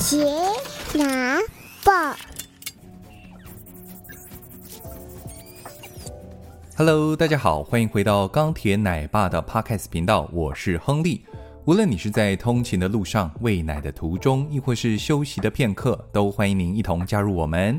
杰拿报，Hello，大家好，欢迎回到钢铁奶爸的 Podcast 频道，我是亨利。无论你是在通勤的路上、喂奶的途中，亦或是休息的片刻，都欢迎您一同加入我们。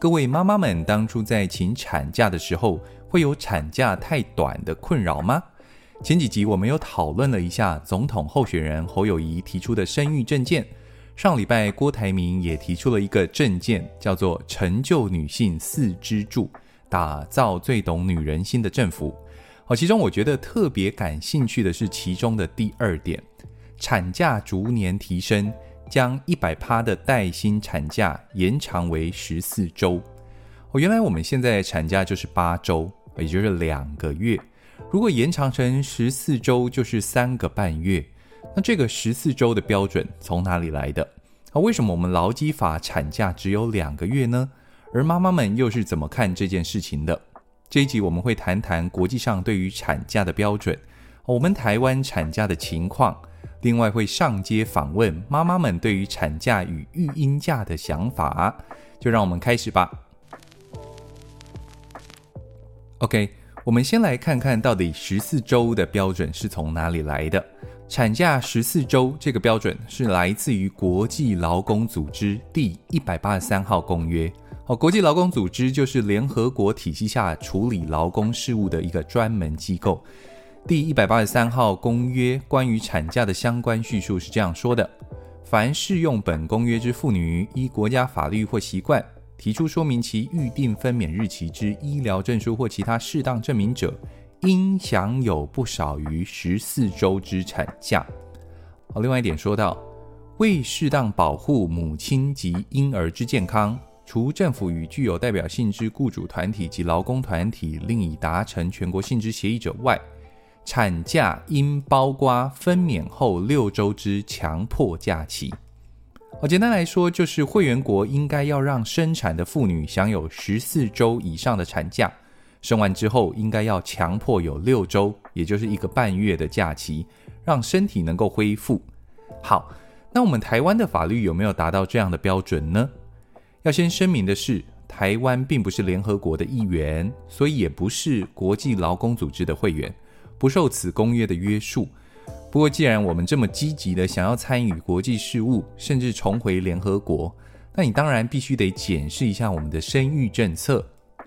各位妈妈们，当初在请产假的时候，会有产假太短的困扰吗？前几集我们有讨论了一下总统候选人侯友谊提出的生育政见，上礼拜郭台铭也提出了一个政见，叫做成就女性四支柱，打造最懂女人心的政府。好，其中我觉得特别感兴趣的是其中的第二点，产假逐年提升，将一百趴的带薪产假延长为十四周。哦，原来我们现在产假就是八周，也就是两个月。如果延长成十四周，就是三个半月。那这个十四周的标准从哪里来的？啊，为什么我们劳基法产假只有两个月呢？而妈妈们又是怎么看这件事情的？这一集我们会谈谈国际上对于产假的标准，我们台湾产假的情况。另外会上街访问妈妈们对于产假与育婴假的想法。就让我们开始吧。OK。我们先来看看到底十四周的标准是从哪里来的。产假十四周这个标准是来自于国际劳工组织第一百八十三号公约。哦，国际劳工组织就是联合国体系下处理劳工事务的一个专门机构。第一百八十三号公约关于产假的相关叙述是这样说的：凡适用本公约之妇女，依国家法律或习惯。提出说明其预定分娩日期之医疗证书或其他适当证明者，应享有不少于十四周之产假。好，另外一点说到，为适当保护母亲及婴儿之健康，除政府与具有代表性之雇主团体及劳工团体另已达成全国性之协议者外，产假应包括分娩后六周之强迫假期。好，简单来说，就是会员国应该要让生产的妇女享有十四周以上的产假，生完之后应该要强迫有六周，也就是一个半月的假期，让身体能够恢复。好，那我们台湾的法律有没有达到这样的标准呢？要先声明的是，台湾并不是联合国的一员，所以也不是国际劳工组织的会员，不受此公约的约束。不过，既然我们这么积极的想要参与国际事务，甚至重回联合国，那你当然必须得检视一下我们的生育政策。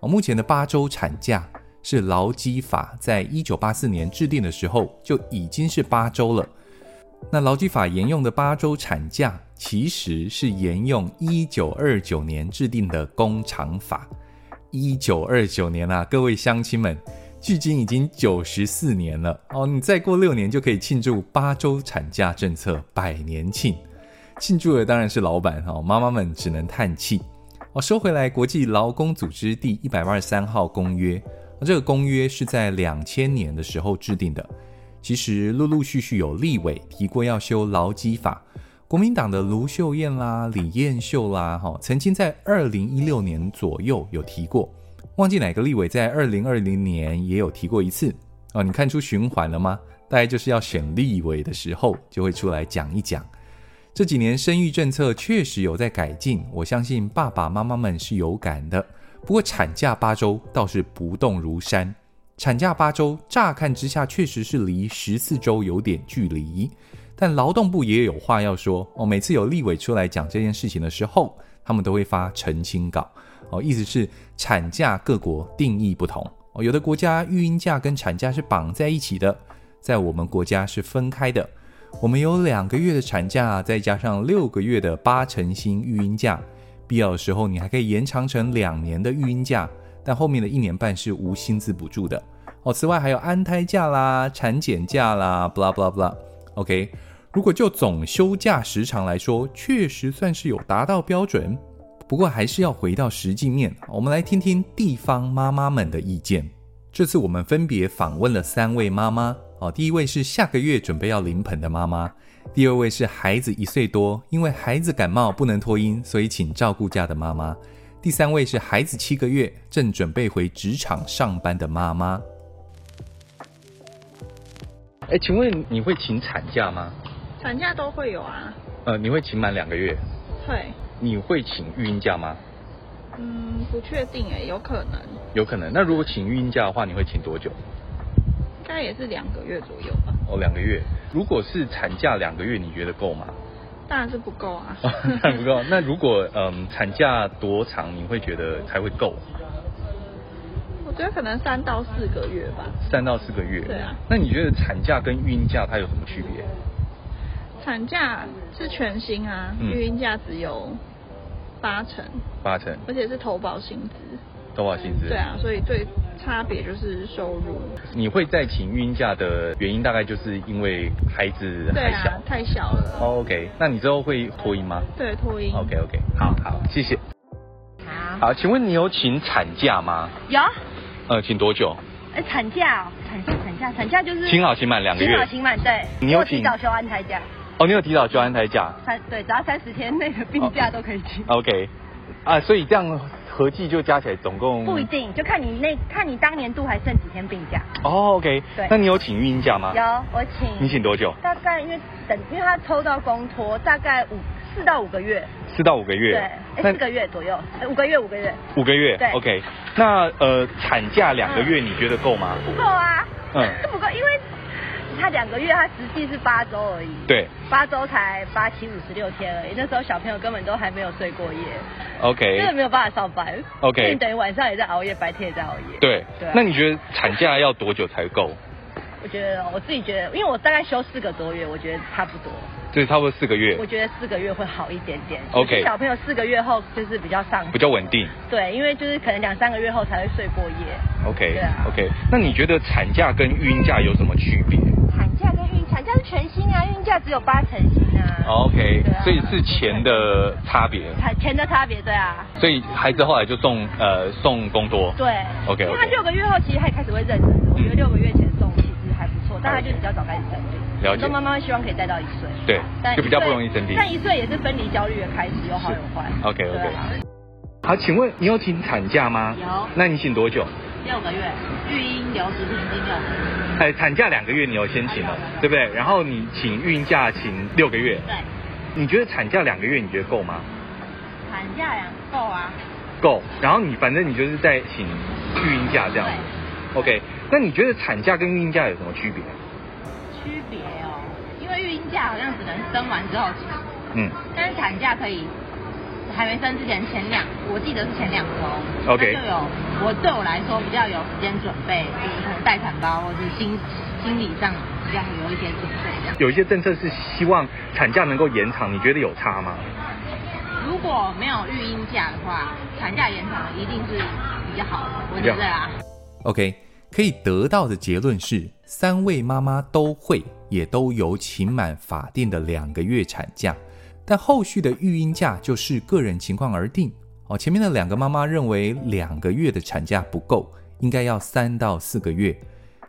目前的八周产假是劳基法在一九八四年制定的时候就已经是八周了。那劳基法沿用的八周产假，其实是沿用一九二九年制定的工厂法。一九二九年啊，各位乡亲们。距今已经九十四年了哦，你再过六年就可以庆祝八周产假政策百年庆，庆祝的当然是老板哈，妈妈们只能叹气。哦，说回来，国际劳工组织第一百八十三号公约，这个公约是在两千年的时候制定的。其实陆陆续续有立委提过要修劳基法，国民党的卢秀燕啦、李彦秀啦，哈，曾经在二零一六年左右有提过。忘记哪个立委在二零二零年也有提过一次哦，你看出循环了吗？大概就是要选立委的时候就会出来讲一讲。这几年生育政策确实有在改进，我相信爸爸妈妈们是有感的。不过产假八周倒是不动如山，产假八周乍看之下确实是离十四周有点距离，但劳动部也有话要说哦。每次有立委出来讲这件事情的时候，他们都会发澄清稿。哦，意思是产假各国定义不同哦，有的国家育婴假跟产假是绑在一起的，在我们国家是分开的。我们有两个月的产假，再加上六个月的八成薪育婴假，必要的时候你还可以延长成两年的育婴假，但后面的一年半是无薪资补助的哦。此外还有安胎假啦、产检假啦，blah blah blah。OK，如果就总休假时长来说，确实算是有达到标准。不过还是要回到实际面，我们来听听地方妈妈们的意见。这次我们分别访问了三位妈妈，哦，第一位是下个月准备要临盆的妈妈，第二位是孩子一岁多，因为孩子感冒不能托婴，所以请照顾假的妈妈，第三位是孩子七个月，正准备回职场上班的妈妈。哎，请问你会请产假吗？产假都会有啊。呃，你会请满两个月？会。你会请育婴假吗？嗯，不确定哎，有可能。有可能。那如果请育婴假的话，你会请多久？应该也是两个月左右吧。哦，两个月。如果是产假两个月，你觉得够吗？当然是不够啊。当然不够。那如果嗯产假多长，你会觉得才会够？我觉得可能三到四个月吧。三到四个月。对啊。那你觉得产假跟育婴假它有什么区别？产假是全薪啊，嗯、育婴假只有八成。八成。而且是投保薪资。投保薪资。对啊，所以最差别就是收入。你会再请孕假的原因，大概就是因为孩子太小，啊、太小了。Oh, OK，那你之后会托婴吗？对，托婴。OK OK，好好，谢谢。好，好，请问你有请产假吗？有。呃，请多久？哎，产假，产假，产假，产假就是请好请满两个月。请好请满，对。你有请？提早休安胎假。哦，你有提早休安胎假？三对，只要三十天内的病假都可以请。Oh, OK，啊，所以这样合计就加起来总共不一定，就看你那看你当年度还剩几天病假。哦、oh,，OK，对。那你有请孕婴假吗？有，我请。你请多久？大概因为等，因为他抽到公托，大概五四到五个月。四到五个月，对，四个月左右，五个月，五个月，五个月，对，OK。那呃，产假两个月，你觉得够吗？不够啊，嗯，不够，因为他两个月，他实际是八周而已，对，八周才八七五十六天而已，那时候小朋友根本都还没有睡过夜，OK，真的没有办法上班，OK，你等于晚上也在熬夜，白天也在熬夜，对，对。那你觉得产假要多久才够？我觉得我自己觉得，因为我大概休四个多月，我觉得差不多。对，差不多四个月。我觉得四个月会好一点点。OK。小朋友四个月后就是比较上，比较稳定。对，因为就是可能两三个月后才会睡过夜。OK。OK。那你觉得产假跟育婴假有什么区别？全新啊，育婴假只有八成新啊。OK。啊。所以是钱的差别。钱的差别，对啊。所以孩子后来就送呃送公多。对。OK。因为他六个月后其实他也开始会认真，我觉得六个月前送其实还不错，但他就比较早开始生病。了解。很多妈妈会希望可以带到一岁。对，但就比较不容易生病。但一岁也是分离焦虑的开始，有好有坏。OK OK。好，请问你有请产假吗？有。那你请多久？六个月，育婴留职停薪六个月。哎，产假两个月你有先请了，对不对？然后你请育婴假请六个月。对。你觉得产假两个月你觉得够吗？产假两够啊。够。然后你反正你就是在请育婴假这样子。OK。那你觉得产假跟育婴假有什么区别？区别哦。育婴假好像只能生完之后请，嗯，但是产假可以还没生之前前两，我记得是前两周，OK，就有我对我来说比较有时间准备，就是可能待产包或者是心心理上比较有一些准备。有一些政策是希望产假能够延长，你觉得有差吗？如果没有育婴假的话，产假延长一定是比较好的，我觉得啊。OK，可以得到的结论是，三位妈妈都会。也都有请满法定的两个月产假，但后续的育婴假就视个人情况而定。哦，前面的两个妈妈认为两个月的产假不够，应该要三到四个月。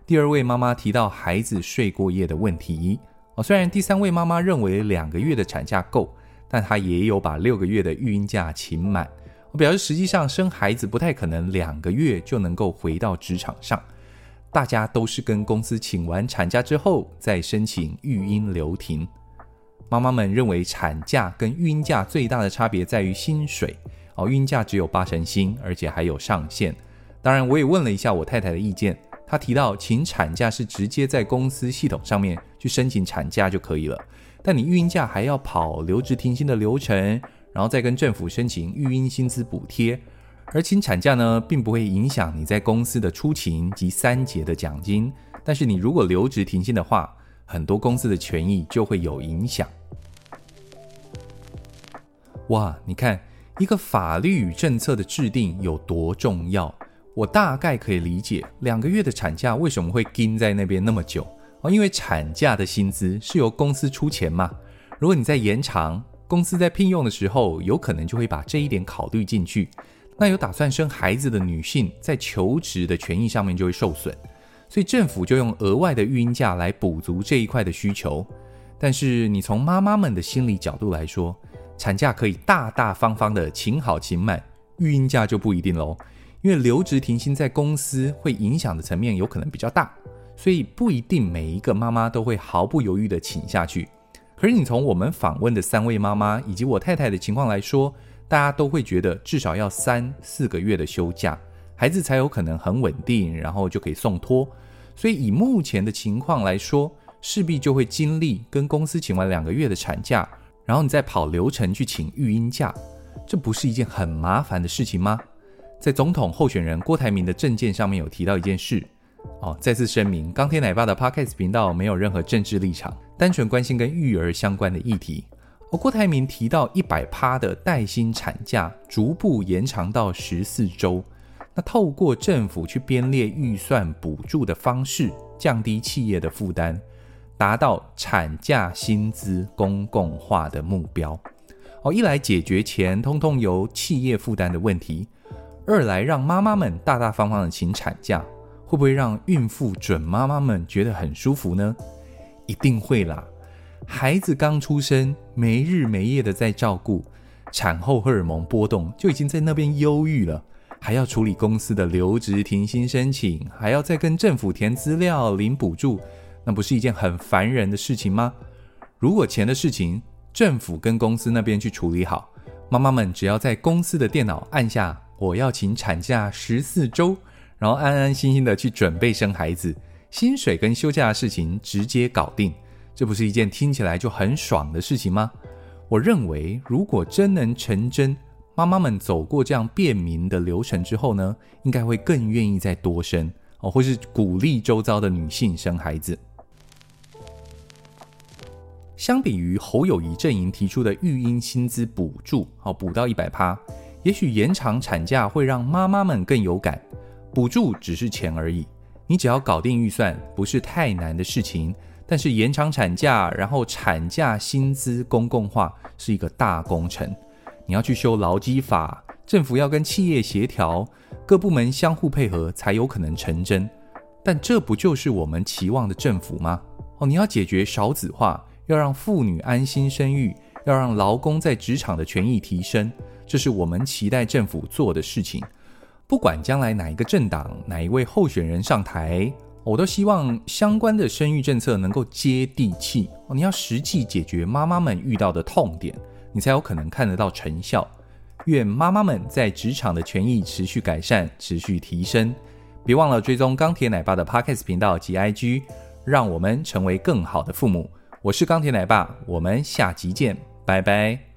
第二位妈妈提到孩子睡过夜的问题。哦，虽然第三位妈妈认为两个月的产假够，但她也有把六个月的育婴假请满。我表示实际上生孩子不太可能两个月就能够回到职场上。大家都是跟公司请完产假之后再申请育婴留停。妈妈们认为产假跟育婴假最大的差别在于薪水哦，育婴假只有八成薪，而且还有上限。当然，我也问了一下我太太的意见，她提到请产假是直接在公司系统上面去申请产假就可以了，但你育婴假还要跑留职停薪的流程，然后再跟政府申请育婴薪资补贴。而请产假呢，并不会影响你在公司的出勤及三节的奖金，但是你如果留职停薪的话，很多公司的权益就会有影响。哇，你看一个法律与政策的制定有多重要，我大概可以理解两个月的产假为什么会盯在那边那么久哦，因为产假的薪资是由公司出钱嘛，如果你在延长，公司在聘用的时候，有可能就会把这一点考虑进去。那有打算生孩子的女性在求职的权益上面就会受损，所以政府就用额外的育婴假来补足这一块的需求。但是你从妈妈们的心理角度来说，产假可以大大方方的请好请满，育婴假就不一定喽，因为留职停薪在公司会影响的层面有可能比较大，所以不一定每一个妈妈都会毫不犹豫的请下去。可是你从我们访问的三位妈妈以及我太太的情况来说，大家都会觉得至少要三四个月的休假，孩子才有可能很稳定，然后就可以送托。所以以目前的情况来说，势必就会经历跟公司请完两个月的产假，然后你再跑流程去请育婴假，这不是一件很麻烦的事情吗？在总统候选人郭台铭的政见上面有提到一件事。哦，再次声明，钢铁奶爸的 Podcast 频道没有任何政治立场，单纯关心跟育儿相关的议题。而郭台铭提到一百趴的带薪产假逐步延长到十四周，那透过政府去编列预算补助的方式，降低企业的负担，达到产假薪资公共化的目标。哦，一来解决钱通通由企业负担的问题，二来让妈妈们大大方方的请产假。会不会让孕妇准妈妈们觉得很舒服呢？一定会啦！孩子刚出生，没日没夜的在照顾，产后荷尔蒙波动就已经在那边忧郁了，还要处理公司的留职停薪申请，还要再跟政府填资料领补助，那不是一件很烦人的事情吗？如果钱的事情政府跟公司那边去处理好，妈妈们只要在公司的电脑按下“我要请产假十四周”。然后安安心心的去准备生孩子，薪水跟休假的事情直接搞定，这不是一件听起来就很爽的事情吗？我认为，如果真能成真，妈妈们走过这样便民的流程之后呢，应该会更愿意再多生哦，或是鼓励周遭的女性生孩子。相比于侯友宜阵营提出的育婴薪资补助，哦，补到一百趴，也许延长产假会让妈妈们更有感。补助只是钱而已，你只要搞定预算，不是太难的事情。但是延长产假，然后产假薪资公共化是一个大工程，你要去修劳基法，政府要跟企业协调，各部门相互配合，才有可能成真。但这不就是我们期望的政府吗？哦，你要解决少子化，要让妇女安心生育，要让劳工在职场的权益提升，这是我们期待政府做的事情。不管将来哪一个政党、哪一位候选人上台，我都希望相关的生育政策能够接地气。你要实际解决妈妈们遇到的痛点，你才有可能看得到成效。愿妈妈们在职场的权益持续改善、持续提升。别忘了追踪钢铁奶爸的 Podcast 频道及 IG，让我们成为更好的父母。我是钢铁奶爸，我们下集见，拜拜。